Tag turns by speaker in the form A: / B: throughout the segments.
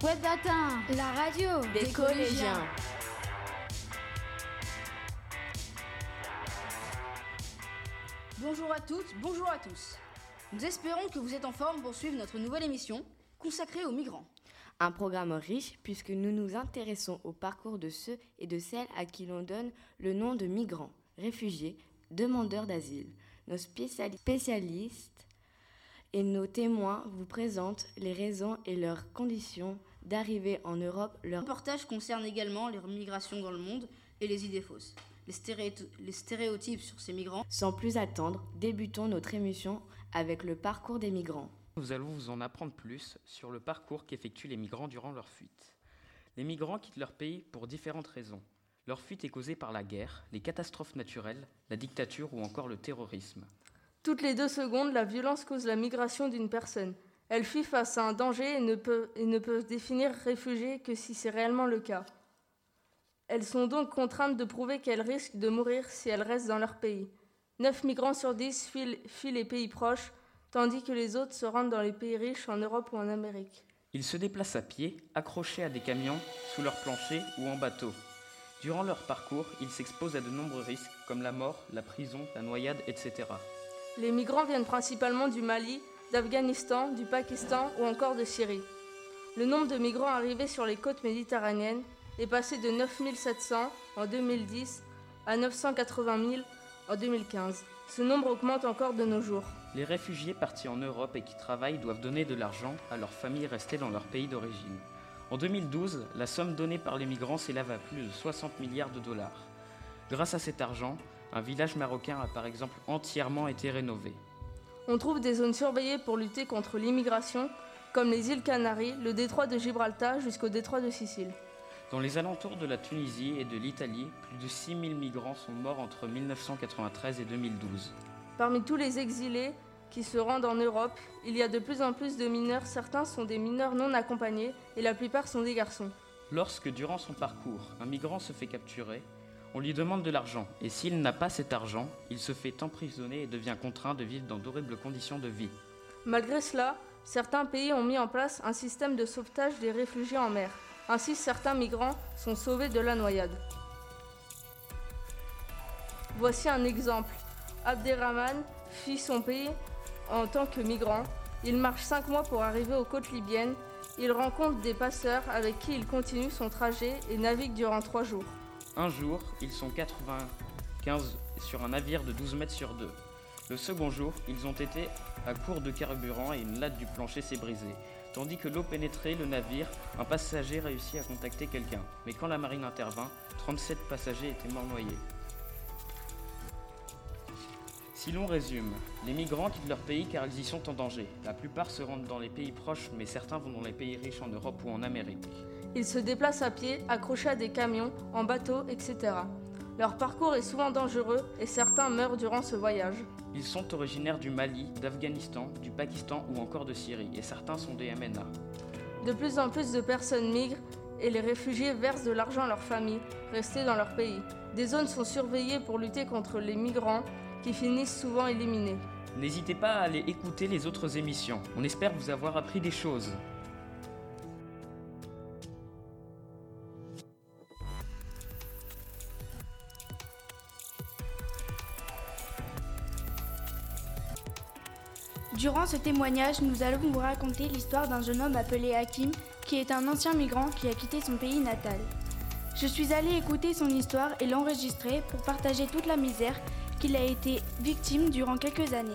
A: Web
B: la radio
C: des, collégiens.
D: Bonjour à toutes, bonjour à tous. Nous espérons que vous êtes en forme pour suivre notre nouvelle émission consacrée aux migrants.
C: Un programme riche puisque nous nous intéressons au parcours de ceux et de celles à qui l'on donne le nom de migrants, réfugiés, demandeurs d'asile. Nos spécialistes et nos témoins vous présentent les raisons et leurs conditions d'arrivée en Europe.
D: Leur reportage concerne également les migrations dans le monde et les idées fausses les, stéréotypes sur ces migrants.
C: Sans plus attendre, débutons notre émission avec le parcours des migrants.
E: Nous allons vous en apprendre plus sur le parcours qu'effectuent les migrants durant leur fuite. Les migrants quittent leur pays pour différentes raisons. Leur fuite est causée par la guerre, les catastrophes naturelles, la dictature ou encore le terrorisme.
F: Toutes les deux secondes, la violence cause la migration d'une personne. Elle fuit face à un danger et ne peut, et ne peut définir réfugié que si c'est réellement le cas. Elles sont donc contraintes de prouver qu'elles risquent de mourir si elles restent dans leur pays. Neuf migrants sur dix fuient les pays proches, tandis que les autres se rendent dans les pays riches en Europe ou en Amérique.
E: Ils se déplacent à pied, accrochés à des camions, sous leur plancher ou en bateau. Durant leur parcours, ils s'exposent à de nombreux risques, comme la mort, la prison, la noyade, etc.
F: Les migrants viennent principalement du Mali, d'Afghanistan, du Pakistan ou encore de Syrie. Le nombre de migrants arrivés sur les côtes méditerranéennes est passé de 9700 en 2010 à 980 000 en 2015. Ce nombre augmente encore de nos jours.
E: Les réfugiés partis en Europe et qui travaillent doivent donner de l'argent à leurs familles restées dans leur pays d'origine. En 2012, la somme donnée par les migrants s'élève à plus de 60 milliards de dollars. Grâce à cet argent, un village marocain a par exemple entièrement été rénové.
F: On trouve des zones surveillées pour lutter contre l'immigration, comme les îles Canaries, le détroit de Gibraltar jusqu'au détroit de Sicile.
E: Dans les alentours de la Tunisie et de l'Italie, plus de 6000 migrants sont morts entre 1993 et 2012.
F: Parmi tous les exilés qui se rendent en Europe, il y a de plus en plus de mineurs. Certains sont des mineurs non accompagnés et la plupart sont des garçons.
E: Lorsque, durant son parcours, un migrant se fait capturer, on lui demande de l'argent et s'il n'a pas cet argent, il se fait emprisonner et devient contraint de vivre dans d'horribles conditions de vie.
F: Malgré cela, certains pays ont mis en place un système de sauvetage des réfugiés en mer. Ainsi, certains migrants sont sauvés de la noyade. Voici un exemple. Abderrahman fuit son pays en tant que migrant. Il marche cinq mois pour arriver aux côtes libyennes. Il rencontre des passeurs avec qui il continue son trajet et navigue durant trois jours.
E: Un jour, ils sont 95 sur un navire de 12 mètres sur deux. Le second jour, ils ont été à court de carburant et une latte du plancher s'est brisée. Tandis que l'eau pénétrait le navire, un passager réussit à contacter quelqu'un. Mais quand la marine intervint, 37 passagers étaient morts noyés. Si l'on résume, les migrants quittent leur pays car ils y sont en danger. La plupart se rendent dans les pays proches, mais certains vont dans les pays riches en Europe ou en Amérique.
F: Ils se déplacent à pied, accrochés à des camions, en bateau, etc. Leur parcours est souvent dangereux et certains meurent durant ce voyage.
E: Ils sont originaires du Mali, d'Afghanistan, du Pakistan ou encore de Syrie et certains sont des MNA.
F: De plus en plus de personnes migrent et les réfugiés versent de l'argent à leurs familles restées dans leur pays. Des zones sont surveillées pour lutter contre les migrants qui finissent souvent éliminés.
E: N'hésitez pas à aller écouter les autres émissions. On espère vous avoir appris des choses.
A: Durant ce témoignage, nous allons vous raconter l'histoire d'un jeune homme appelé Hakim, qui est un ancien migrant qui a quitté son pays natal. Je suis allée écouter son histoire et l'enregistrer pour partager toute la misère qu'il a été victime durant quelques années.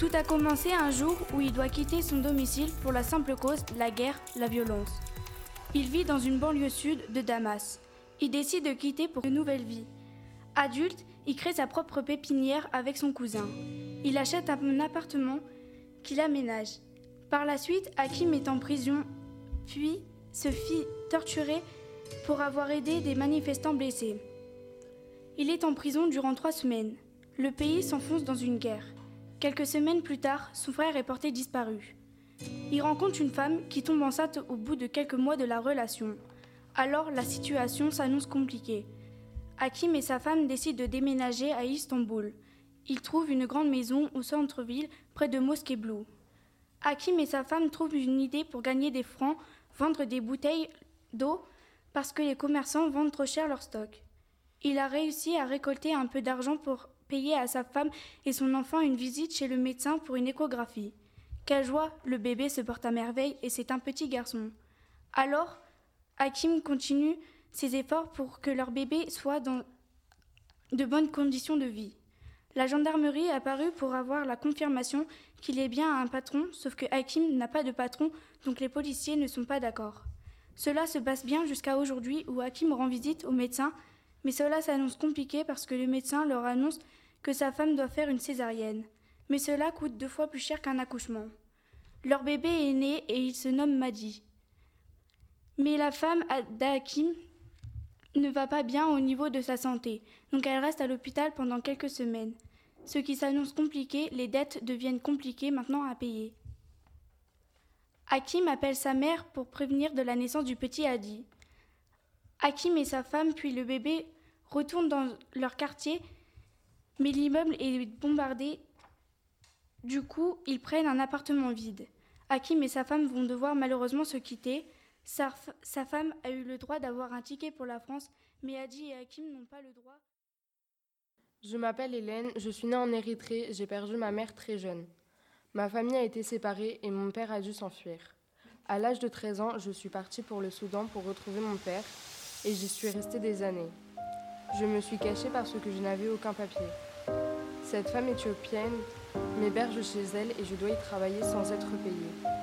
A: Tout a commencé un jour où il doit quitter son domicile pour la simple cause, la guerre, la violence. Il vit dans une banlieue sud de Damas. Il décide de quitter pour une nouvelle vie. Adulte, il crée sa propre pépinière avec son cousin. Il achète un appartement qu'il aménage. Par la suite, Hakim est en prison, puis se fit torturer pour avoir aidé des manifestants blessés. Il est en prison durant trois semaines. Le pays s'enfonce dans une guerre. Quelques semaines plus tard, son frère est porté disparu. Il rencontre une femme qui tombe enceinte au bout de quelques mois de la relation. Alors la situation s'annonce compliquée. Hakim et sa femme décident de déménager à Istanbul. Ils trouvent une grande maison au centre-ville, près de Mosquée Blue. Hakim et sa femme trouvent une idée pour gagner des francs vendre des bouteilles d'eau parce que les commerçants vendent trop cher leur stock. Il a réussi à récolter un peu d'argent pour payer à sa femme et son enfant une visite chez le médecin pour une échographie. Quelle joie, le bébé se porte à merveille et c'est un petit garçon. Alors, Hakim continue ses efforts pour que leur bébé soit dans de bonnes conditions de vie. La gendarmerie est apparue pour avoir la confirmation qu'il est bien un patron, sauf que Hakim n'a pas de patron, donc les policiers ne sont pas d'accord. Cela se passe bien jusqu'à aujourd'hui où Hakim rend visite au médecin, mais cela s'annonce compliqué parce que le médecin leur annonce que sa femme doit faire une césarienne. Mais cela coûte deux fois plus cher qu'un accouchement. Leur bébé est né et il se nomme Madi. Mais la femme d'Hakim ne va pas bien au niveau de sa santé, donc elle reste à l'hôpital pendant quelques semaines. Ce qui s'annonce compliqué, les dettes deviennent compliquées maintenant à payer. Hakim appelle sa mère pour prévenir de la naissance du petit Hadi. Hakim et sa femme puis le bébé retournent dans leur quartier, mais l'immeuble est bombardé. Du coup, ils prennent un appartement vide. Hakim et sa femme vont devoir malheureusement se quitter. Sa, femme a eu le droit d'avoir un ticket pour la France, mais Hadi et Hakim n'ont pas le droit.
G: Je m'appelle Hélène, je suis née en Érythrée, j'ai perdu ma mère très jeune. Ma famille a été séparée et mon père a dû s'enfuir. À l'âge de 13 ans, je suis partie pour le Soudan pour retrouver mon père et j'y suis restée des années. Je me suis cachée parce que je n'avais aucun papier. Cette femme éthiopienne m'héberge chez elle et je dois y travailler sans être payée.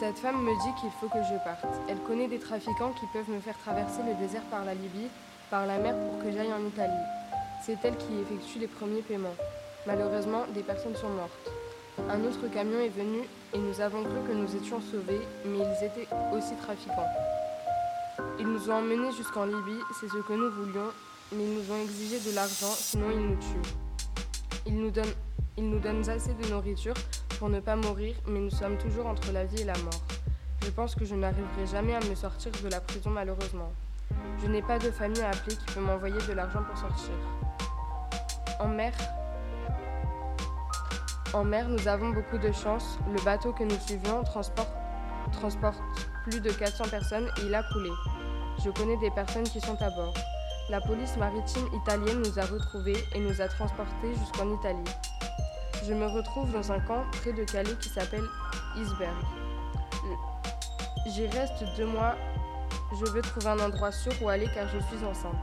G: Cette femme me dit qu'il faut que je parte. Elle connaît des trafiquants qui peuvent me faire traverser le désert par la Libye, par la mer pour que j'aille en Italie. C'est elle qui effectue les premiers paiements. Malheureusement, des personnes sont mortes. Un autre camion est venu et nous avons cru que nous étions sauvés, mais ils étaient aussi trafiquants. Ils nous ont emmenés jusqu'en Libye, c'est ce que nous voulions, mais ils nous ont exigé de l'argent, sinon ils nous tuent. Ils nous, donnent, ils nous donnent assez de nourriture pour ne pas mourir, mais nous sommes toujours entre la vie et la mort. Je pense que je n'arriverai jamais à me sortir de la prison malheureusement. Je n'ai pas de famille à appeler qui peut m'envoyer de l'argent pour sortir. En mer, en mer, nous avons beaucoup de chance. Le bateau que nous suivions transporte, transporte plus de 400 personnes et il a coulé. Je connais des personnes qui sont à bord. La police maritime italienne nous a retrouvés et nous a transportés jusqu'en Italie. Je me retrouve dans un camp près de Calais qui s'appelle Isberg. J'y reste deux mois. Je veux trouver un endroit sûr où aller car je suis enceinte.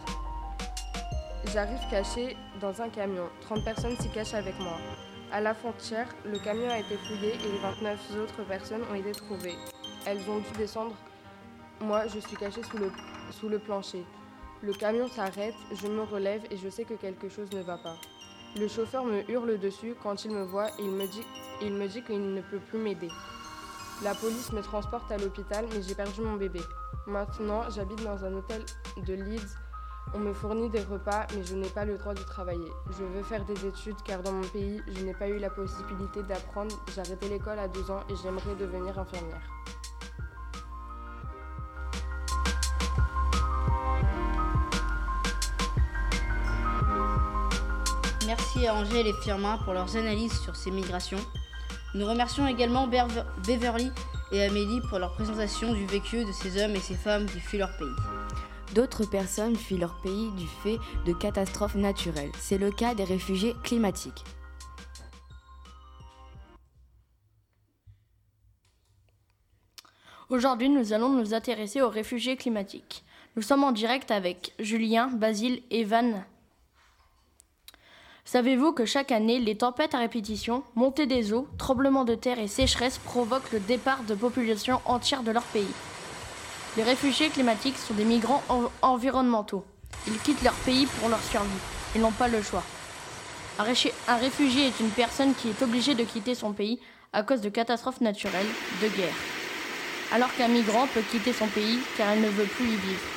G: J'arrive caché dans un camion. 30 personnes s'y cachent avec moi. À la frontière, le camion a été fouillé et les 29 autres personnes ont été trouvées. Elles ont dû descendre. Moi, je suis cachée sous le plancher. Le camion s'arrête, je me relève et je sais que quelque chose ne va pas. Le chauffeur me hurle dessus quand il me voit et il me dit, il me dit qu'il ne peut plus m'aider. La police me transporte à l'hôpital, mais j'ai perdu mon bébé. Maintenant, j'habite dans un hôtel de Leeds on me fournit des repas, mais je n'ai pas le droit de travailler. Je veux faire des études car dans mon pays, je n'ai pas eu la possibilité d'apprendre. J'ai arrêté l'école à 12 ans et j'aimerais devenir infirmière.
D: Merci à Angèle et Firmin pour leurs analyses sur ces migrations. Nous remercions également Beverly et Amélie pour leur présentation du vécu de ces hommes et ces femmes qui fuient leur pays.
C: D'autres personnes fuient leur pays du fait de catastrophes naturelles. C'est le cas des réfugiés climatiques.
H: Aujourd'hui, nous allons nous intéresser aux réfugiés climatiques. Nous sommes en direct avec Julien, Basile et Van. Savez-vous que chaque année, les tempêtes à répétition, montée des eaux, tremblements de terre et sécheresse provoquent le départ de populations entières de leur pays? Les réfugiés climatiques sont des migrants environnementaux. Ils quittent leur pays pour leur survie. Ils n'ont pas le choix. Un, un réfugié est une personne qui est obligée de quitter son pays à cause de catastrophes naturelles, de guerre. Alors qu'un migrant peut quitter son pays car il ne veut plus y vivre.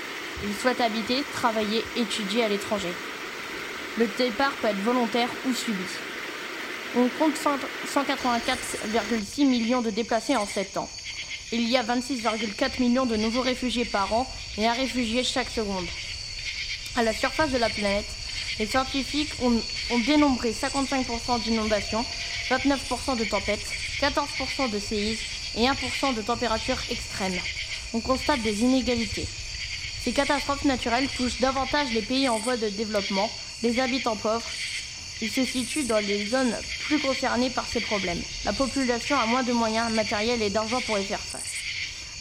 H: Il souhaite habiter, travailler, étudier à l'étranger. Le départ peut être volontaire ou subi. On compte 184,6 millions de déplacés en 7 ans. Il y a 26,4 millions de nouveaux réfugiés par an et un réfugié chaque seconde. À la surface de la planète, les scientifiques ont, dénombré 55% d'inondations, 29% de tempêtes, 14% de séismes et 1% de température extrême. On constate des inégalités. Ces catastrophes naturelles touchent davantage les pays en voie de développement, les habitants pauvres. Ils se situent dans les zones plus concernées par ces problèmes. La population a moins de moyens matériels et d'argent pour y faire face.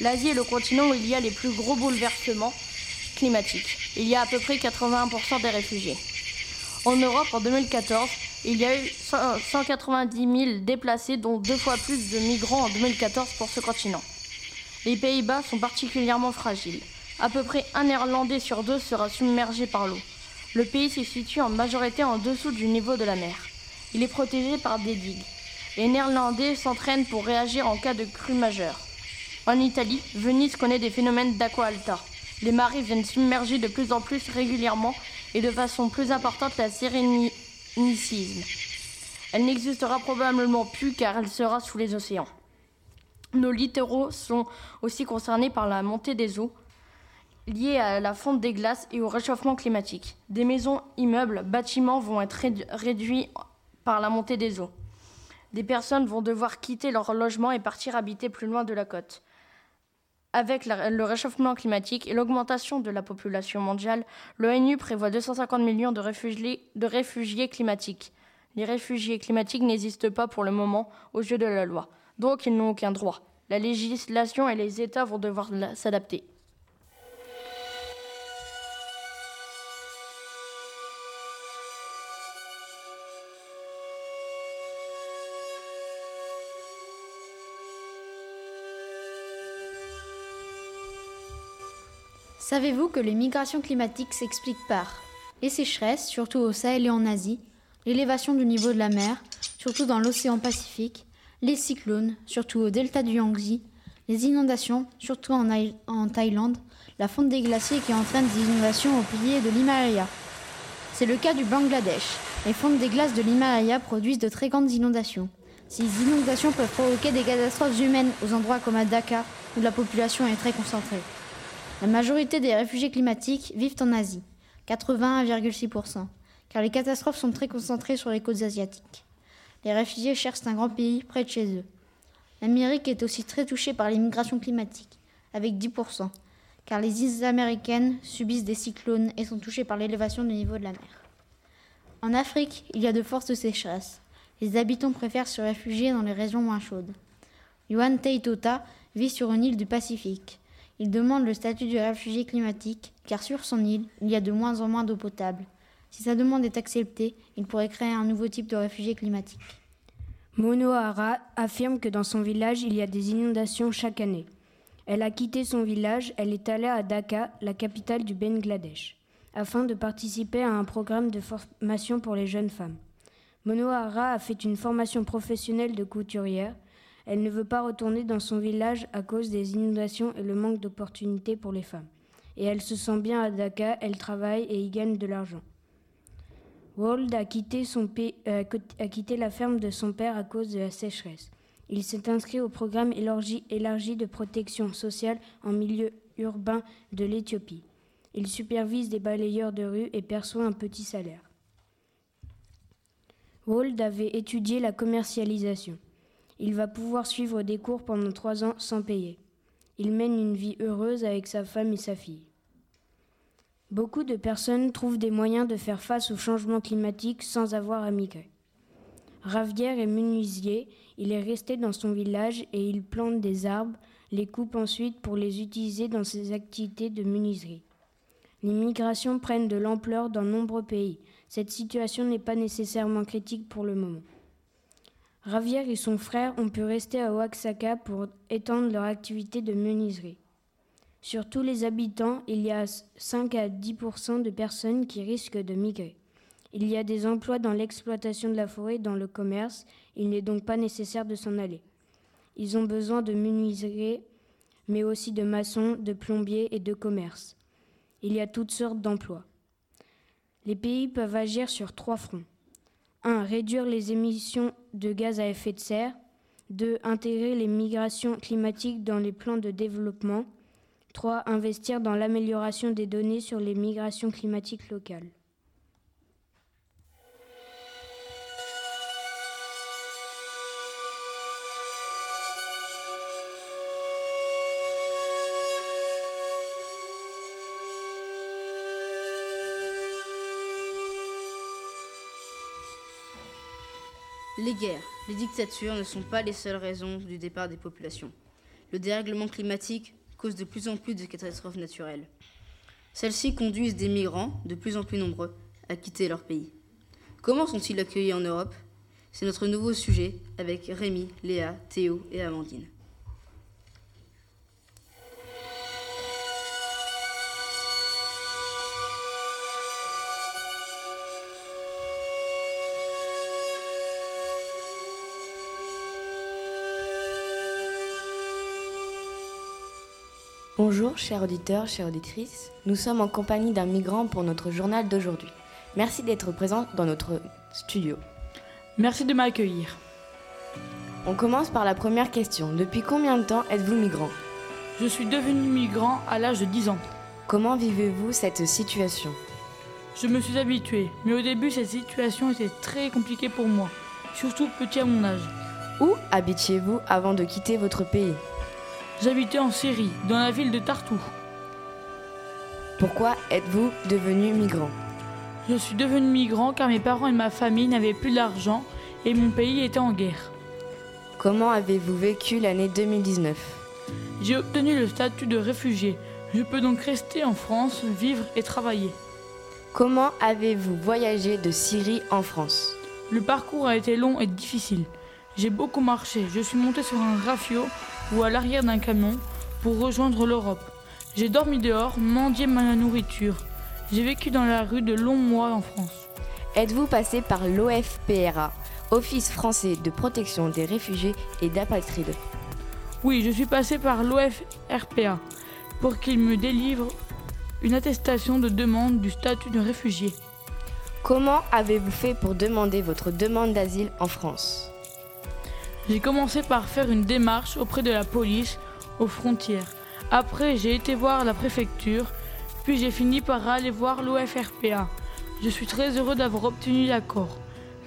H: L'Asie est le continent où il y a les plus gros bouleversements climatiques. Il y a à peu près 81% des réfugiés. En Europe, en 2014, il y a eu 190 000 déplacés, dont deux fois plus de migrants en 2014 pour ce continent. Les Pays-Bas sont particulièrement fragiles. À peu près un Néerlandais sur deux sera submergé par l'eau. Le pays se situe en majorité en dessous du niveau de la mer. Il est protégé par des digues. Les Néerlandais s'entraînent pour réagir en cas de crue majeure. En Italie, Venise connaît des phénomènes d'aqua alta. Les marées viennent submerger de plus en plus régulièrement et de façon plus importante la sérénité elle n'existera probablement plus car elle sera sous les océans. Nos littoraux sont aussi concernés par la montée des eaux liée à la fonte des glaces et au réchauffement climatique. Des maisons, immeubles, bâtiments vont être réduits par la montée des eaux. Des personnes vont devoir quitter leur logement et partir habiter plus loin de la côte. Avec le réchauffement climatique et l'augmentation de la population mondiale, l'ONU prévoit 250 millions de réfugiés, de réfugiés climatiques. Les réfugiés climatiques n'existent pas pour le moment aux yeux de la loi, donc ils n'ont aucun droit. La législation et les États vont devoir s'adapter.
B: Savez-vous que les migrations climatiques s'expliquent par les sécheresses, surtout au Sahel et en Asie, l'élévation du niveau de la mer, surtout dans l'océan Pacifique, les cyclones, surtout au delta du Yangtze, les inondations, surtout en, Thaïlande, la fonte des glaciers qui entraîne des inondations au pilier de l'Himalaya. C'est le cas du Bangladesh. Les fontes des glaces de l'Himalaya produisent de très grandes inondations. Ces inondations peuvent provoquer des catastrophes humaines aux endroits comme à Dhaka, où la population est très concentrée. La majorité des réfugiés climatiques vivent en Asie, 81,6%, car les catastrophes sont très concentrées sur les côtes asiatiques. Les réfugiés cherchent un grand pays près de chez eux. L'Amérique est aussi très touchée par l'immigration climatique, avec 10%, car les îles américaines subissent des cyclones et sont touchées par l'élévation du niveau de la mer. En Afrique, il y a de fortes sécheresses. Les habitants préfèrent se réfugier dans les régions moins chaudes. Yuan Teitota vit sur une île du Pacifique. Il demande le statut de réfugié climatique, car sur son île, il y a de moins en moins d'eau potable. Si sa demande est acceptée, il pourrait créer un nouveau type de réfugié climatique.
I: Monohara affirme que dans son village, il y a des inondations chaque année. Elle a quitté son village, elle est allée à Dhaka, la capitale du Bangladesh, afin de participer à un programme de formation pour les jeunes femmes. Monohara a fait une formation professionnelle de couturière. Elle ne veut pas retourner dans son village à cause des inondations et le manque d'opportunités pour les femmes. Et elle se sent bien à Dhaka, elle travaille et y gagne de l'argent. Wald a quitté, son euh, a quitté la ferme de son père à cause de la sécheresse. Il s'est inscrit au programme élargi de protection sociale en milieu urbain de l'Éthiopie. Il supervise des balayeurs de rue et perçoit un petit salaire. Wald avait étudié la commercialisation. Il va pouvoir suivre des cours pendant trois ans sans payer. Il mène une vie heureuse avec sa femme et sa fille. Beaucoup de personnes trouvent des moyens de faire face au changement climatique sans avoir à migrer. Ravière est menuisier, il est resté dans son village et il plante des arbres, les coupe ensuite pour les utiliser dans ses activités de menuiserie. Les migrations prennent de l'ampleur dans nombreux pays. Cette situation n'est pas nécessairement critique pour le moment. Ravière et son frère ont pu rester à Oaxaca pour étendre leur activité de menuiserie. Sur tous les habitants, il y a 5 à 10% de personnes qui risquent de migrer. Il y a des emplois dans l'exploitation de la forêt dans le commerce, il n'est donc pas nécessaire de s'en aller. Ils ont besoin de menuiserie, mais aussi de maçons, de plombiers et de commerce. Il y a toutes sortes d'emplois. Les pays peuvent agir sur trois fronts. 1. Réduire les émissions de gaz à effet de serre. 2. Intégrer les migrations climatiques dans les plans de développement. 3. Investir dans l'amélioration des données sur les migrations climatiques locales.
D: Les guerres, les dictatures ne sont pas les seules raisons du départ des populations. Le dérèglement climatique cause de plus en plus de catastrophes naturelles. Celles-ci conduisent des migrants, de plus en plus nombreux, à quitter leur pays. Comment sont-ils accueillis en Europe? C'est notre nouveau sujet avec Rémi, Léa, Théo et Amandine.
C: Bonjour, chers auditeurs, chères auditrices. Nous sommes en compagnie d'un migrant pour notre journal d'aujourd'hui. Merci d'être présent dans notre studio.
J: Merci de m'accueillir.
C: On commence par la première question. Depuis combien de temps êtes-vous migrant?
J: Je suis devenu migrant à l'âge de 10 ans.
C: Comment vivez-vous cette situation?
J: Je me suis habitué, mais au début cette situation était très compliquée pour moi, surtout petit à mon âge.
C: Où habitiez-vous avant de quitter votre pays?
J: J'habitais en Syrie, dans la ville de Tartou.
C: Pourquoi êtes-vous devenu migrant?
J: Je suis devenu migrant car mes parents et ma famille n'avaient plus d'argent et mon pays était en guerre.
C: Comment avez-vous vécu l'année 2019
J: J'ai obtenu le statut de réfugié. Je peux donc rester en France, vivre et travailler.
C: Comment avez-vous voyagé de Syrie en France?
J: Le parcours a été long et difficile. J'ai beaucoup marché. Je suis monté sur un rafio ou à l'arrière d'un camion pour rejoindre l'Europe. J'ai dormi dehors, mendié ma nourriture. J'ai vécu dans la rue de longs mois en France.
C: Êtes-vous passé par l'OFPRA, Office français de protection des réfugiés et d'apatrides
J: Oui, je suis passé par l'OFRPA pour qu'il me délivre une attestation de demande du statut de réfugié.
C: Comment avez-vous fait pour demander votre demande d'asile en France?
J: J'ai commencé par faire une démarche auprès de la police aux frontières. Après, j'ai été voir la préfecture, puis j'ai fini par aller voir l'OFRPA. Je suis très heureux d'avoir obtenu l'accord.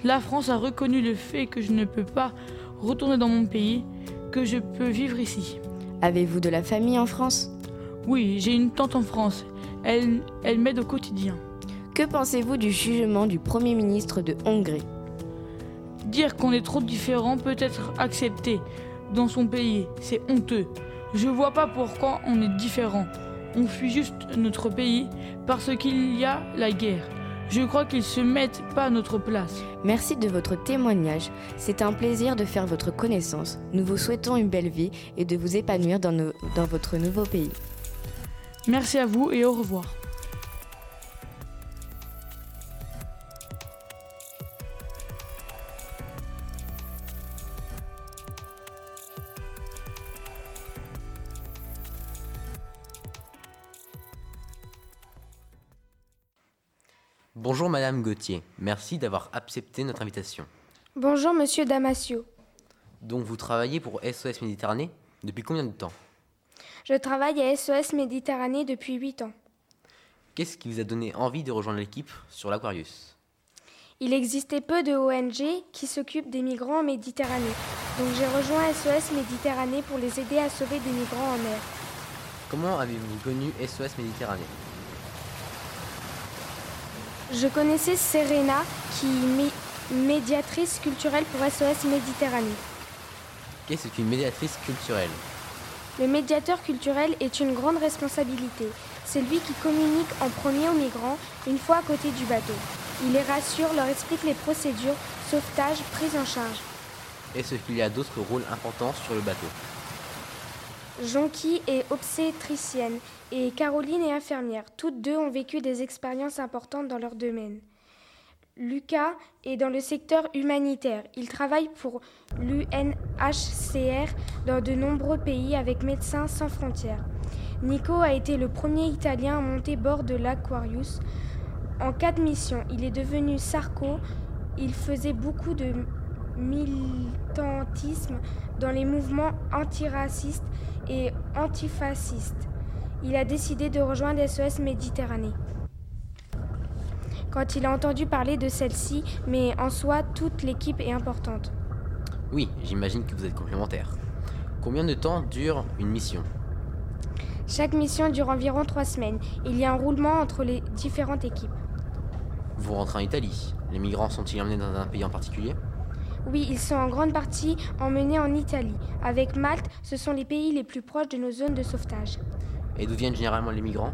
J: La France a reconnu le fait que je ne peux pas retourner dans mon pays, que je peux vivre ici.
C: Avez-vous de la famille en France?
J: Oui, j'ai une tante en France. Elle, elle m'aide au quotidien.
C: Que pensez-vous du jugement du Premier ministre de Hongrie?
J: Dire qu'on est trop différent peut être accepté dans son pays, c'est honteux. Je vois pas pourquoi on est différent. On fuit juste notre pays parce qu'il y a la guerre. Je crois qu'ils se mettent pas à notre place.
C: Merci de votre témoignage. C'est un plaisir de faire votre connaissance. Nous vous souhaitons une belle vie et de vous épanouir dans, nos- dans votre nouveau pays.
J: Merci à vous et au revoir.
K: Bonjour Madame Gauthier, merci d'avoir accepté notre invitation.
L: Bonjour Monsieur Damasio.
K: Donc vous travaillez pour SOS Méditerranée depuis combien de temps?
L: Je travaille à SOS Méditerranée depuis 8 ans.
K: Qu'est-ce qui vous a donné envie de rejoindre l'équipe sur l'Aquarius?
L: Il existait peu de ONG qui s'occupent des migrants en Méditerranée. Donc j'ai rejoint SOS Méditerranée pour les aider à sauver des migrants en mer.
K: Comment avez-vous connu SOS Méditerranée?
L: Je connaissais Serena qui est mé- médiatrice culturelle pour SOS Méditerranée.
K: Qu'est-ce qu'une médiatrice culturelle?
L: Le médiateur culturel est une grande responsabilité. C'est lui qui communique en premier aux migrants une fois à côté du bateau. Il les rassure, leur explique les procédures, sauvetage, prise en charge.
K: Est-ce qu'il y a d'autres rôles importants sur le bateau?
L: Jonqui est obstétricienne et Caroline est infirmière. Toutes deux ont vécu des expériences importantes dans leur domaine. Lucas est dans le secteur humanitaire. Il travaille pour l'UNHCR dans de nombreux pays avec Médecins sans frontières. Nico a été le premier Italien à monter bord de l'Aquarius. En cas de mission, il est devenu Sarko. Il faisait beaucoup de militantisme dans les mouvements antiracistes et antifascistes. Il a décidé de rejoindre SOS Méditerranée. Quand il a entendu parler de celle-ci, mais en soi, toute l'équipe est importante.
K: Oui, j'imagine que vous êtes complémentaires. Combien de temps dure une mission?
L: Chaque mission dure environ trois semaines. Il y a un roulement entre les différentes équipes.
K: Vous rentrez en Italie. Les migrants sont-ils emmenés dans un pays en particulier?
L: Oui, ils sont en grande partie emmenés en Italie. Avec Malte, ce sont les pays les plus proches de nos zones de sauvetage.
K: Et d'où viennent généralement les migrants?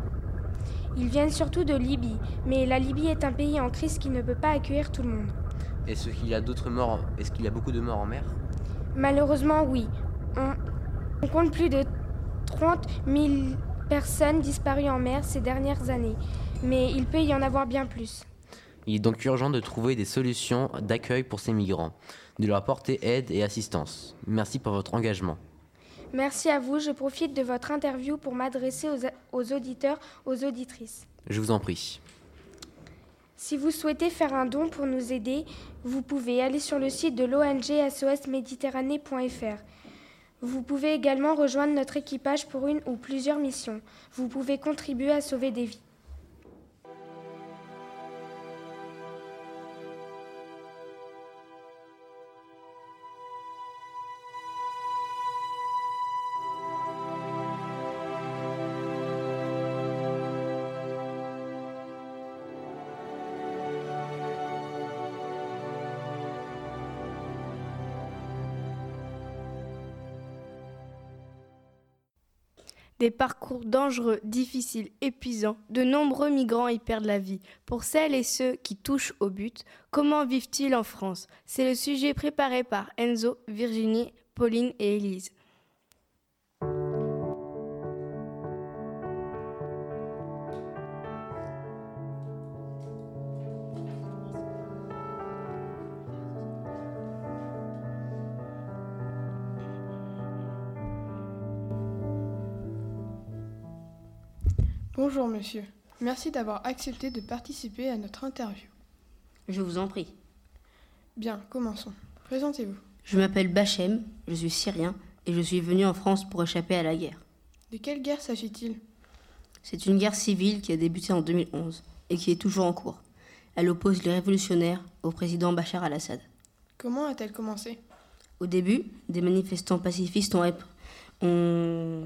L: Ils viennent surtout de Libye, mais la Libye est un pays en crise qui ne peut pas accueillir tout le monde.
K: Est-ce qu'il y a d'autres morts Est-ce qu'il y a beaucoup de morts en mer?
L: Malheureusement, oui. On, on compte plus de 30 000 personnes disparues en mer ces dernières années, mais il peut y en avoir bien plus.
K: Il est donc urgent de trouver des solutions d'accueil pour ces migrants, de leur apporter aide et assistance. Merci pour votre engagement.
L: Merci à vous. Je profite de votre interview pour m'adresser aux, aux auditeurs, aux auditrices.
K: Je vous en prie.
L: Si vous souhaitez faire un don pour nous aider, vous pouvez aller sur le site de l'ONG SOSméditerranée.fr. Vous pouvez également rejoindre notre équipage pour une ou plusieurs missions. Vous pouvez contribuer à sauver des vies.
M: Des parcours dangereux, difficiles, épuisants, de nombreux migrants y perdent la vie. Pour celles et ceux qui touchent au but, comment vivent-ils en France? C'est le sujet préparé par Enzo, Virginie, Pauline et Élise.
N: Bonjour monsieur, merci d'avoir accepté de participer à notre interview.
D: Je vous en prie.
N: Bien, commençons. Présentez-vous.
D: Je m'appelle Bachem, je suis syrien et je suis venu en France pour échapper à la guerre.
N: De quelle guerre s'agit-il?
D: C'est une guerre civile qui a débuté en 2011 et qui est toujours en cours. Elle oppose les révolutionnaires au président Bachar al-Assad.
N: Comment a-t-elle commencé?
D: Au début, des manifestants pacifistes ont, ont...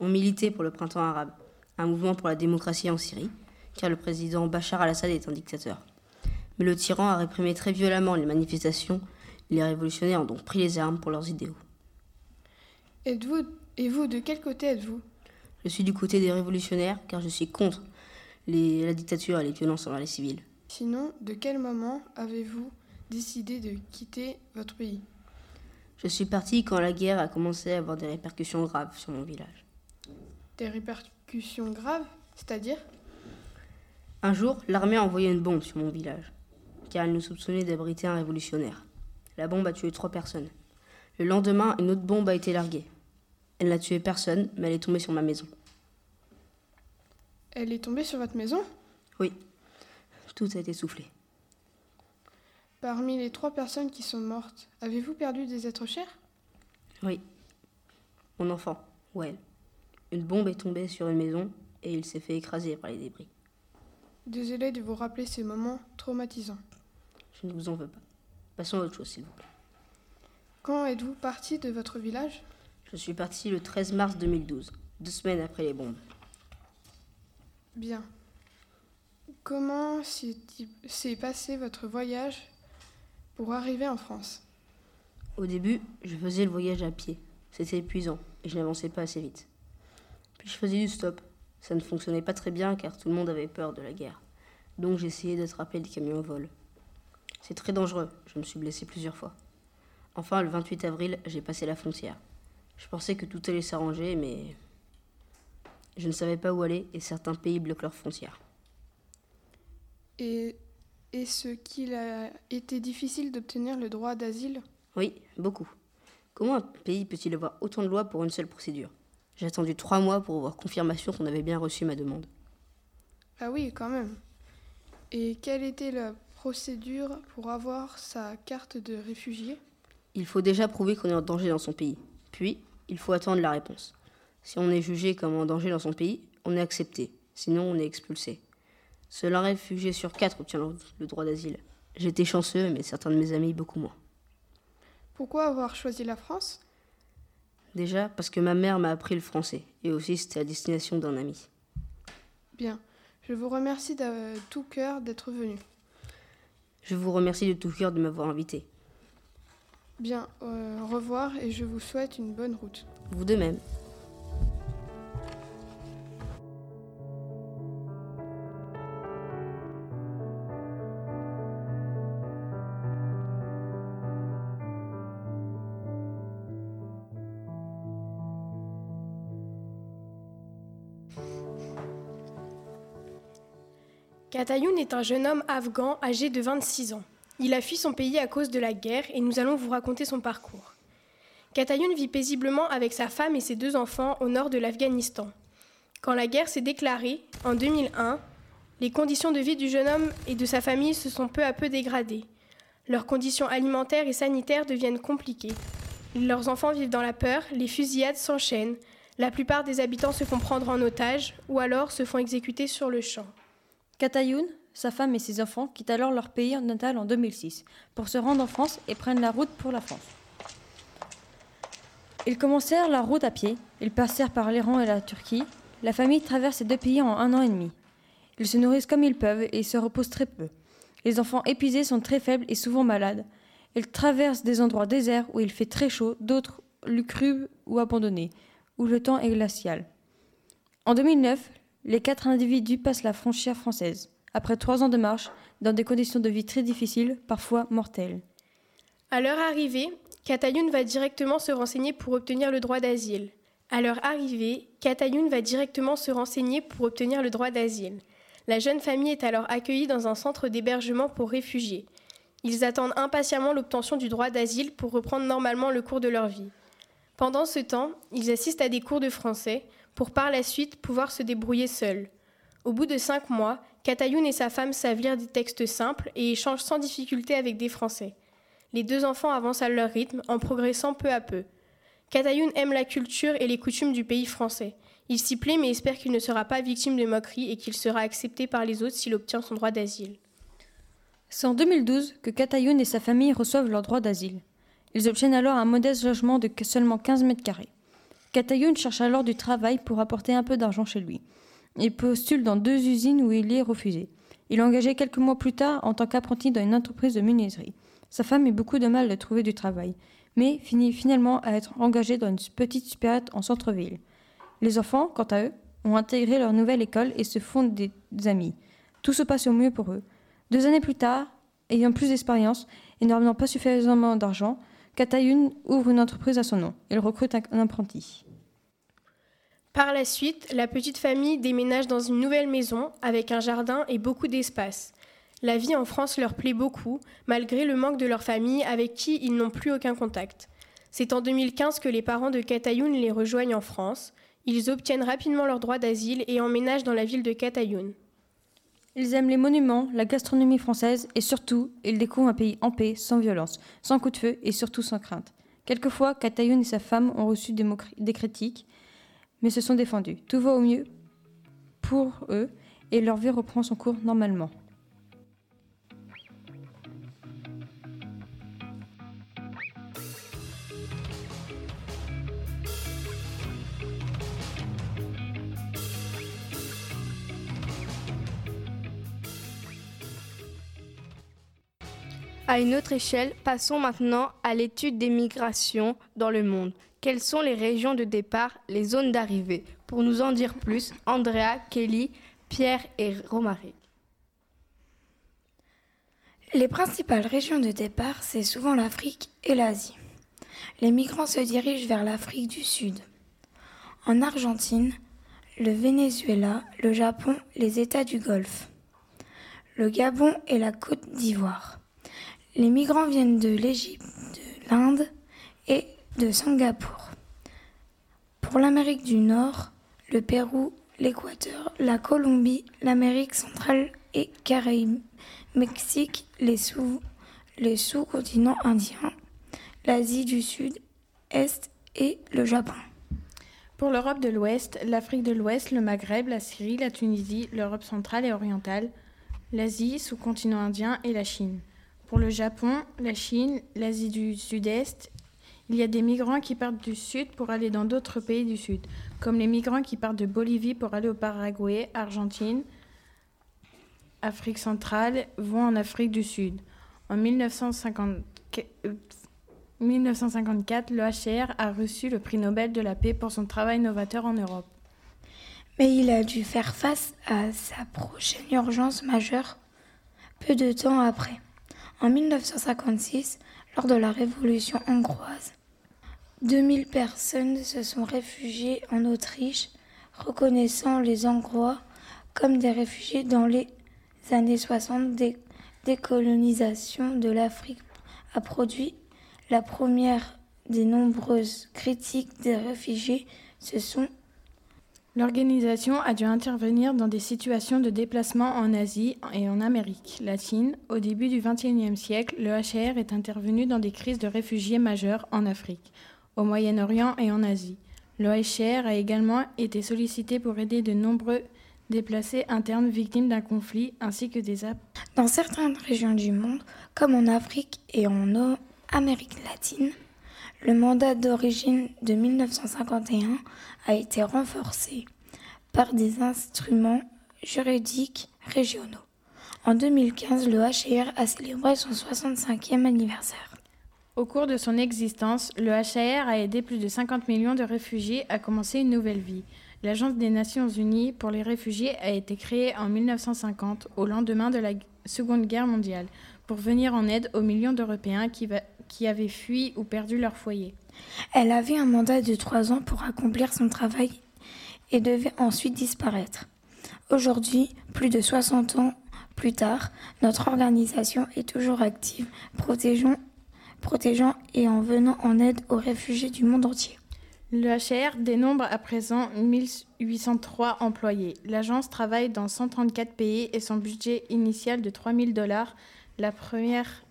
D: ont milité pour le printemps arabe un mouvement pour la démocratie en Syrie, car le président Bachar al-Assad est un dictateur. Mais le tyran a réprimé très violemment les manifestations, les révolutionnaires ont donc pris les armes pour leurs idéaux.
N: Êtes-vous, et vous, de quel côté êtes-vous?
D: Je suis du côté des révolutionnaires, car je suis contre les, la dictature et les violences envers les civils.
N: Sinon, de quel moment avez-vous décidé de quitter votre pays?
D: Je suis parti quand la guerre a commencé à avoir des répercussions graves sur mon village.
N: Des répercussions grave, c'est-à-dire
D: Un jour, l'armée a envoyé une bombe sur mon village, car elle nous soupçonnait d'abriter un révolutionnaire. La bombe a tué trois personnes. Le lendemain, une autre bombe a été larguée. Elle n'a tué personne, mais elle est tombée sur ma maison.
N: Elle est tombée sur votre maison?
D: Oui. Tout a été soufflé.
N: Parmi les trois personnes qui sont mortes, avez-vous perdu des êtres chers?
D: Oui. Mon enfant, Well. Une bombe est tombée sur une maison et il s'est fait écraser par les débris.
N: Désolé de vous rappeler ces moments traumatisants.
D: Je ne vous en veux pas. Passons à autre chose, s'il vous plaît.
N: Quand êtes-vous parti de votre village?
D: Je suis parti le 13 mars 2012, deux semaines après les bombes.
N: Bien. Comment s'est passé votre voyage pour arriver en France?
D: Au début, je faisais le voyage à pied. C'était épuisant et je n'avançais pas assez vite. Puis je faisais du stop. Ça ne fonctionnait pas très bien car tout le monde avait peur de la guerre. Donc j'essayais d'attraper les camions au vol. C'est très dangereux, je me suis blessé plusieurs fois. Enfin, le 28 avril, j'ai passé la frontière. Je pensais que tout allait s'arranger, mais je ne savais pas où aller et certains pays bloquent leurs frontières.
N: Et est-ce qu'il a été difficile d'obtenir le droit d'asile?
D: Oui, beaucoup. Comment un pays peut-il avoir autant de lois pour une seule procédure? J'ai attendu trois mois pour avoir confirmation qu'on avait bien reçu ma demande.
N: Ah oui, quand même. Et quelle était la procédure pour avoir sa carte de réfugié?
D: Il faut déjà prouver qu'on est en danger dans son pays. Puis, il faut attendre la réponse. Si on est jugé comme en danger dans son pays, on est accepté. Sinon, on est expulsé. Seul un réfugié sur quatre obtient le droit d'asile. J'étais chanceux, mais certains de mes amis beaucoup moins.
N: Pourquoi avoir choisi la France?
D: Déjà parce que ma mère m'a appris le français et aussi c'était à destination d'un ami.
N: Bien, je vous remercie de tout cœur d'être venu.
D: Je vous remercie de tout cœur de m'avoir invité.
N: Bien, euh, au revoir et je vous souhaite une bonne route.
D: Vous de même.
O: Katayoun est un jeune homme afghan âgé de 26 ans. Il a fui son pays à cause de la guerre et nous allons vous raconter son parcours. Katayoun vit paisiblement avec sa femme et ses deux enfants au nord de l'Afghanistan. Quand la guerre s'est déclarée, en 2001, les conditions de vie du jeune homme et de sa famille se sont peu à peu dégradées. Leurs conditions alimentaires et sanitaires deviennent compliquées. Leurs enfants vivent dans la peur, les fusillades s'enchaînent, la plupart des habitants se font prendre en otage ou alors se font exécuter sur le champ.
P: Katayoun, sa femme et ses enfants quittent alors leur pays natal en 2006 pour se rendre en France et prennent la route pour la France. Ils commencèrent la route à pied, ils passèrent par l'Iran et la Turquie. La famille traverse ces deux pays en un an et demi. Ils se nourrissent comme ils peuvent et se reposent très peu. Les enfants épuisés sont très faibles et souvent malades. Ils traversent des endroits déserts où il fait très chaud, d'autres lucrubes ou abandonnés, où le temps est glacial. En 2009, les quatre individus passent la frontière française, après trois ans de marche, dans des conditions de vie très difficiles, parfois mortelles.
O: À leur arrivée, Katayoun va directement se renseigner pour obtenir le droit d'asile. À leur arrivée, Katayoun va directement se renseigner pour obtenir le droit d'asile. La jeune famille est alors accueillie dans un centre d'hébergement pour réfugiés. Ils attendent impatiemment l'obtention du droit d'asile pour reprendre normalement le cours de leur vie. Pendant ce temps, ils assistent à des cours de français, pour par la suite pouvoir se débrouiller seuls. Au bout de cinq mois, Katayoun et sa femme savent lire des textes simples et échangent sans difficulté avec des Français. Les deux enfants avancent à leur rythme en progressant peu à peu. Katayoun aime la culture et les coutumes du pays français. Il s'y plaît mais espère qu'il ne sera pas victime de moqueries et qu'il sera accepté par les autres s'il obtient son droit d'asile.
P: C'est en 2012 que Katayoun et sa famille reçoivent leur droit d'asile. Ils obtiennent alors un modeste logement de seulement 15 mètres carrés. Katayoun cherche alors du travail pour apporter un peu d'argent chez lui. Il postule dans deux usines où il est refusé. Il est engagé quelques mois plus tard en tant qu'apprenti dans une entreprise de menuiserie. Sa femme a beaucoup de mal à trouver du travail, mais finit finalement à être engagé dans une petite supérette en centre-ville. Les enfants, quant à eux, ont intégré leur nouvelle école et se font des amis. Tout se passe au mieux pour eux. Deux années plus tard, ayant plus d'expérience et n'ayant pas suffisamment d'argent, Katayun ouvre une entreprise à son nom. Il recrute un apprenti.
O: Par la suite, la petite famille déménage dans une nouvelle maison avec un jardin et beaucoup d'espace. La vie en France leur plaît beaucoup, malgré le manque de leur famille avec qui ils n'ont plus aucun contact. C'est en 2015 que les parents de Katayoun les rejoignent en France. Ils obtiennent rapidement leur droit d'asile et emménagent dans la ville de Katayoun.
P: Ils aiment les monuments, la gastronomie française et surtout, ils découvrent un pays en paix, sans violence, sans coup de feu et surtout sans crainte. Quelquefois, Katayoun et sa femme ont reçu des, des critiques, mais se sont défendus. Tout va au mieux pour eux et leur vie reprend son cours normalement.
M: À une autre échelle, passons maintenant à l'étude des migrations dans le monde. Quelles sont les régions de départ, les zones d'arrivée? Pour nous en dire plus, Andrea, Kelly, Pierre et Romaric.
Q: Les principales régions de départ, c'est souvent l'Afrique et l'Asie. Les migrants se dirigent vers l'Afrique du Sud. En Argentine, le Venezuela, le Japon, les États du Golfe, le Gabon et la Côte d'Ivoire. Les migrants viennent de l'Égypte, de l'Inde de Singapour. Pour l'Amérique du Nord, le Pérou, l'Équateur, la Colombie, l'Amérique centrale et Caraïbes, Mexique, les sous les sous-continents indiens, l'Asie du Sud-Est et le Japon.
R: Pour l'Europe de l'Ouest, l'Afrique de l'Ouest, le Maghreb, la Syrie, la Tunisie, l'Europe centrale et orientale, l'Asie, sous-continent indien et la Chine. Pour le Japon, la Chine, l'Asie du Sud-Est, il y a des migrants qui partent du Sud pour aller dans d'autres pays du Sud, comme les migrants qui partent de Bolivie pour aller au Paraguay, Argentine, Afrique centrale, vont en Afrique du Sud. En 1950, 1954, le HCR a reçu le prix Nobel de la paix pour son travail novateur en Europe.
Q: Mais il a dû faire face à sa prochaine urgence majeure peu de temps après. En 1956, lors de la Révolution hongroise, 2000 personnes se sont réfugiées en Autriche, reconnaissant les Hongrois comme des réfugiés dans les années 60. Des décolonisation de l'Afrique a produit la première des nombreuses critiques des réfugiés. Ce sont
R: L'organisation a dû intervenir dans des situations de déplacement en Asie et en Amérique latine. Au début du XXIe siècle, le HCR est intervenu dans des crises de réfugiés majeures en Afrique, au Moyen-Orient et en Asie. Le HCR a également été sollicité pour aider de nombreux déplacés internes victimes d'un conflit ainsi que des
Q: Dans certaines régions du monde, comme en Afrique et en Amérique latine, le mandat d'origine de 1951 a été renforcé par des instruments juridiques régionaux. En 2015, le HCR a célébré son 65e anniversaire.
R: Au cours de son existence, le HCR a aidé plus de 50 millions de réfugiés à commencer une nouvelle vie. L'Agence des Nations Unies pour les réfugiés a été créée en 1950, au lendemain de la Seconde Guerre mondiale, pour venir en aide aux millions d'Européens qui, qui avaient fui ou perdu leur foyer.
Q: Elle avait un mandat de trois ans pour accomplir son travail et devait ensuite disparaître. Aujourd'hui, plus de 60 ans plus tard, notre organisation est toujours active, protégeant, protégeant et en venant en aide aux réfugiés du monde entier.
R: Le HR dénombre à présent 1803 employés. L'agence travaille dans 134 pays et son budget initial de 3000 dollars la première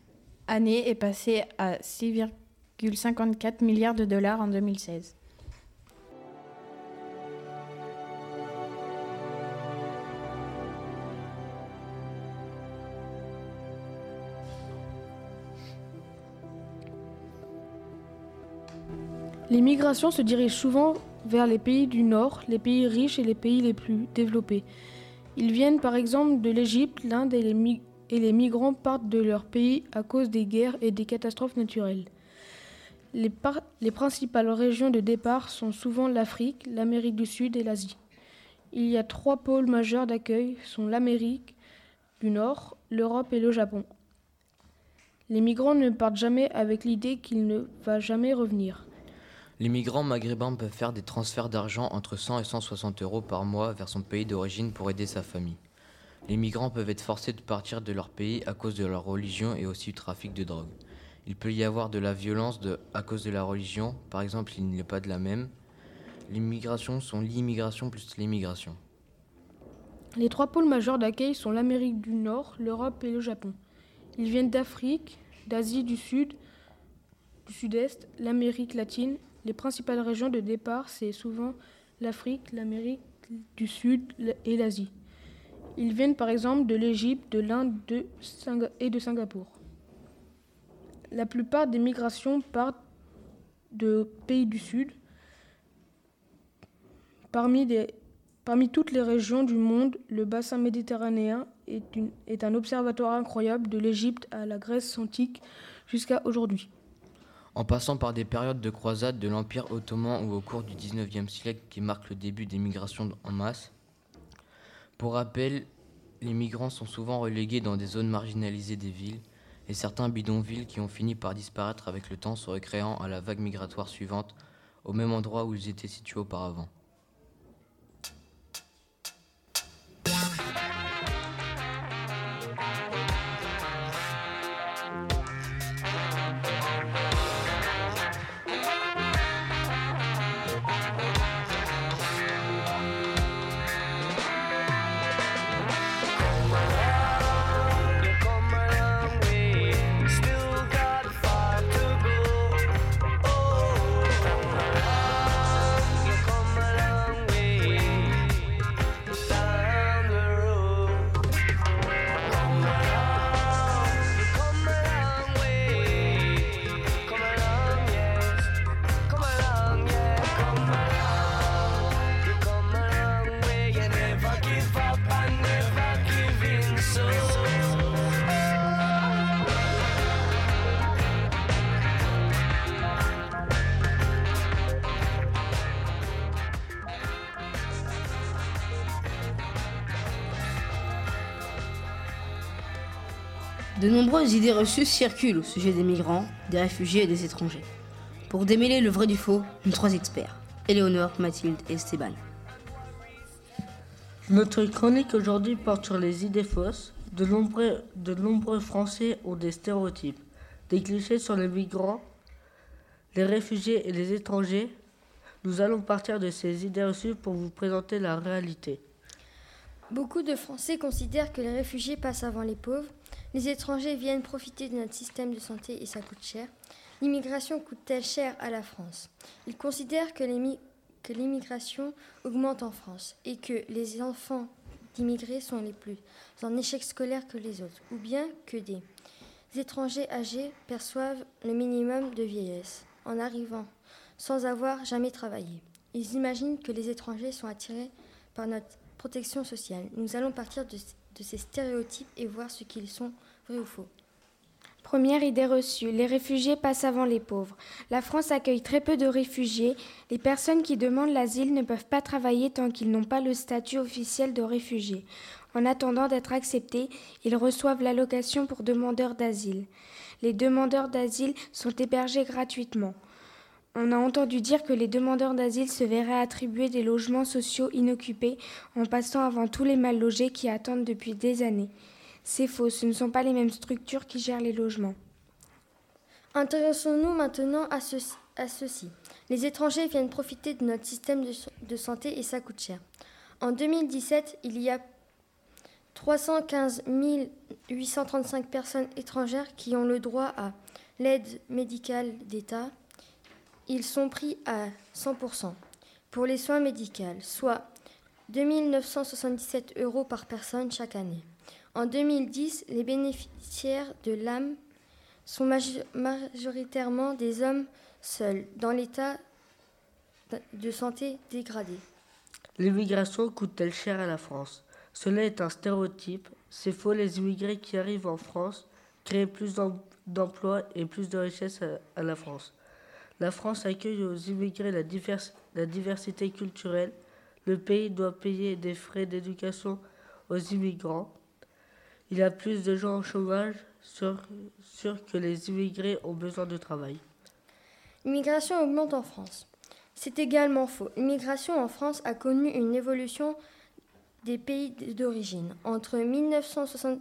R: année est passé à 6,54 milliards de dollars en 2016.
S: Les migrations se dirigent souvent vers les pays du Nord, les pays riches et les pays les plus développés. Ils viennent par exemple de l'Égypte, l'Inde et les, migrants partent de leur pays à cause des guerres et des catastrophes naturelles. Les, les principales régions de départ sont souvent l'Afrique, l'Amérique du Sud et l'Asie. Il y a trois pôles majeurs d'accueil, sont l'Amérique du Nord, l'Europe et le Japon. Les migrants ne partent jamais avec l'idée qu'ils ne vont jamais revenir.
K: Les migrants maghrébins peuvent faire des transferts d'argent entre 100 et 160 euros par mois vers son pays d'origine pour aider sa famille. Les migrants peuvent être forcés de partir de leur pays à cause de leur religion et aussi du trafic de drogue. Il peut y avoir de la violence à cause de la religion, par exemple il n'est pas de la même. Les migrations sont l'immigration plus l'immigration.
S: Les trois pôles majeurs d'accueil sont l'Amérique du Nord, l'Europe et le Japon. Ils viennent d'Afrique, d'Asie du Sud, du Sud-Est, l'Amérique latine. Les principales régions de départ, c'est souvent l'Afrique, l'Amérique du Sud et l'Asie. Ils viennent par exemple de l'Égypte, de l'Inde et de Singapour. La plupart des migrations partent de pays du Sud. Parmi, toutes les régions du monde, le bassin méditerranéen est un observatoire incroyable de l'Égypte à la Grèce antique jusqu'à aujourd'hui.
K: En passant par des périodes de croisade de l'Empire ottoman ou au cours du XIXe siècle qui marquent le début des migrations en masse, pour rappel, les migrants sont souvent relégués dans des zones marginalisées des villes, et certains bidonvilles qui ont fini par disparaître avec le temps se recréant à la vague migratoire suivante, au même endroit où ils étaient situés auparavant.
D: Nombreuses idées reçues circulent au sujet des migrants, des réfugiés et des étrangers. Pour démêler le vrai du faux, nous trois experts, Éléonore, Mathilde et Esteban.
T: Notre chronique aujourd'hui porte sur les idées fausses. De nombreux, de nombreux Français ont des stéréotypes, des clichés sur les migrants, les réfugiés et les étrangers. Nous allons partir de ces idées reçues pour vous présenter la réalité.
U: Beaucoup de Français considèrent que les réfugiés passent avant les pauvres, les étrangers viennent profiter de notre système de santé et ça coûte cher. L'immigration coûte-t-elle cher à la France? Ils considèrent que l'immigration augmente en France et que les enfants d'immigrés sont les plus en échec scolaire que les autres, ou bien que des étrangers âgés perçoivent le minimum de vieillesse en arrivant sans avoir jamais travaillé. Ils imaginent que les étrangers sont attirés par notre protection sociale. Nous allons partir de, ces stéréotypes et voir ce qu'ils sont, vrais ou faux.
L: Première idée reçue, les réfugiés passent avant les pauvres. La France accueille très peu de réfugiés. Les personnes qui demandent l'asile ne peuvent pas travailler tant qu'ils n'ont pas le statut officiel de réfugiés. En attendant d'être acceptés, ils reçoivent l'allocation pour demandeurs d'asile. Les demandeurs d'asile sont hébergés gratuitement. On a entendu dire que les demandeurs d'asile se verraient attribuer des logements sociaux inoccupés en passant avant tous les mal logés qui attendent depuis des années. C'est faux, ce ne sont pas les mêmes structures qui gèrent les logements.
U: Intéressons-nous maintenant à, ceci. Les étrangers viennent profiter de notre système de, santé et ça coûte cher. En 2017, il y a 315 835 personnes étrangères qui ont le droit à l'aide médicale d'État, ils sont pris à 100% pour les soins médicaux, soit 2 977 euros par personne chaque année. En 2010, les bénéficiaires de l'âme sont majoritairement des hommes seuls, dans l'état de santé dégradé.
T: L'immigration coûte-t-elle cher à la France? Cela est un stéréotype. C'est faux, les immigrés qui arrivent en France créent plus d'emplois et plus de richesses à la France. La France accueille aux immigrés la, diversité culturelle. Le pays doit payer des frais d'éducation aux immigrants. Il y a plus de gens au chômage, que les immigrés ont besoin de travail.
U: L'immigration augmente en France. C'est également faux. L'immigration en France a connu une évolution des pays d'origine. Entre 1962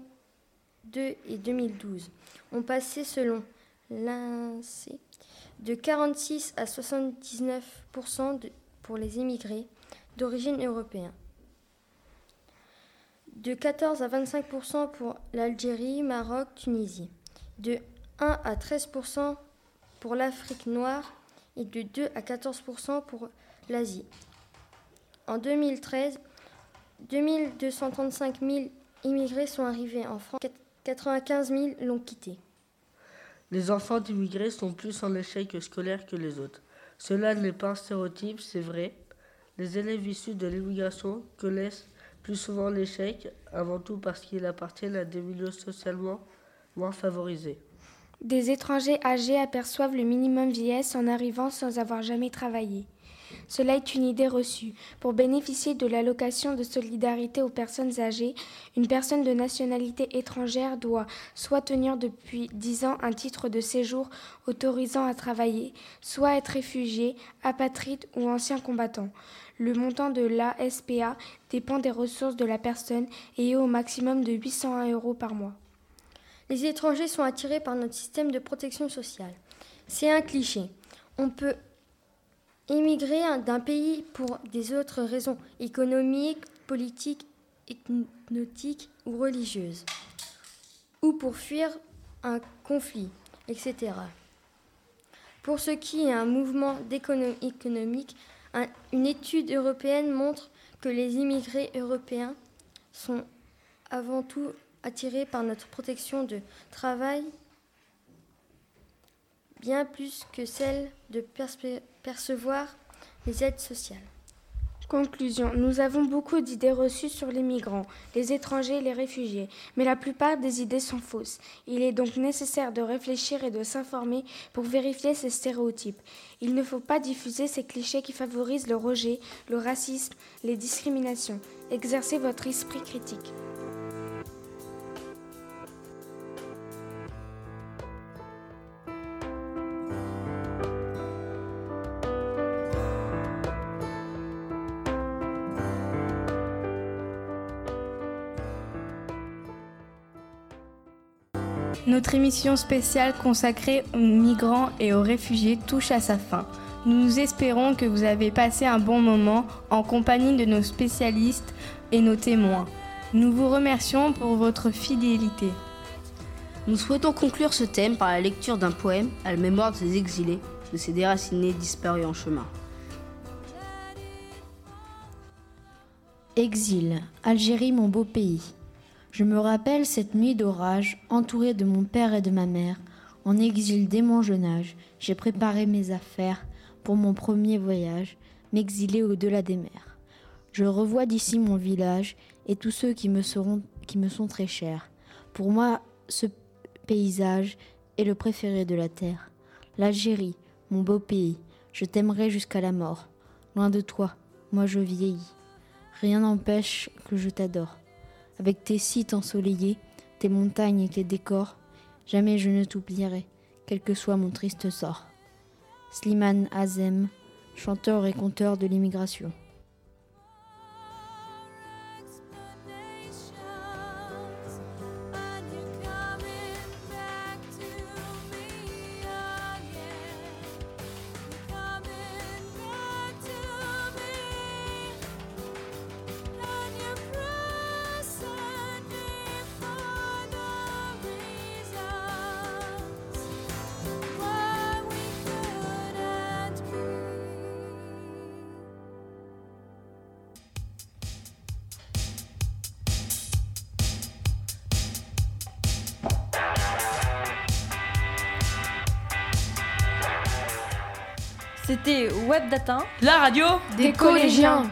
U: et 2012, on passait selon l'INSEE de 46 à 79% pour les immigrés d'origine européenne, de 14 à 25% pour l'Algérie, Maroc, Tunisie, de 1 à 13 pour l'Afrique noire et de 2 à 14 pour l'Asie. En 2013, 2235 000 immigrés sont arrivés en France, 95 000 l'ont quitté.
T: Les enfants d'immigrés sont plus en échec scolaire que les autres. Cela n'est pas un stéréotype, c'est vrai. Les élèves issus de l'immigration connaissent plus souvent l'échec, avant tout parce qu'ils appartiennent à des milieux socialement moins favorisés.
L: Des étrangers âgés aperçoivent le minimum vieillesse en arrivant sans avoir jamais travaillé. Cela est une idée reçue. Pour bénéficier de l'allocation de solidarité aux personnes âgées, une personne de nationalité étrangère doit soit tenir depuis 10 ans un titre de séjour autorisant à travailler, soit être réfugié, apatride ou ancien combattant. Le montant de l'ASPA dépend des ressources de la personne et est au maximum de 801 euros par mois.
U: Les étrangers sont attirés par notre système de protection sociale. C'est un cliché. On peut émigrer d'un pays pour des autres raisons économiques, politiques, ethnotiques ou religieuses, ou pour fuir un conflit, etc. Pour ce qui est un mouvement économique, une étude européenne montre que les immigrés européens sont avant tout attirés par notre protection de travail bien plus que celle de percevoir les aides sociales.
L: Conclusion. Nous avons beaucoup d'idées reçues sur les migrants, les étrangers et les réfugiés, mais la plupart des idées sont fausses. Il est donc nécessaire de réfléchir et de s'informer pour vérifier ces stéréotypes. Il ne faut pas diffuser ces clichés qui favorisent le rejet, le racisme, les discriminations. Exercez votre esprit critique.
M: Notre émission spéciale consacrée aux migrants et aux réfugiés touche à sa fin. Nous espérons que vous avez passé un bon moment en compagnie de nos spécialistes et nos témoins. Nous vous remercions pour votre fidélité.
D: Nous souhaitons conclure ce thème par la lecture d'un poème à la mémoire de ces exilés, de ces déracinés disparus en chemin.
B: Exil, Algérie, mon beau pays. Je me rappelle cette nuit d'orage, entourée de mon père et de ma mère, en exil dès mon jeune âge. J'ai préparé mes affaires pour mon premier voyage, m'exiler au-delà des mers. Je revois d'ici mon village et tous ceux qui me, seront, qui me sont très chers. Pour moi, ce paysage est le préféré de la terre. L'Algérie, mon beau pays, je t'aimerai jusqu'à la mort. Loin de toi, moi je vieillis. Rien n'empêche que je t'adore. Avec tes sites ensoleillés, tes montagnes et tes décors, jamais je ne t'oublierai, quel que soit mon triste sort. Slimane Azem, chanteur et conteur de l'immigration.
P: Data,
J: la radio
L: des collégiens.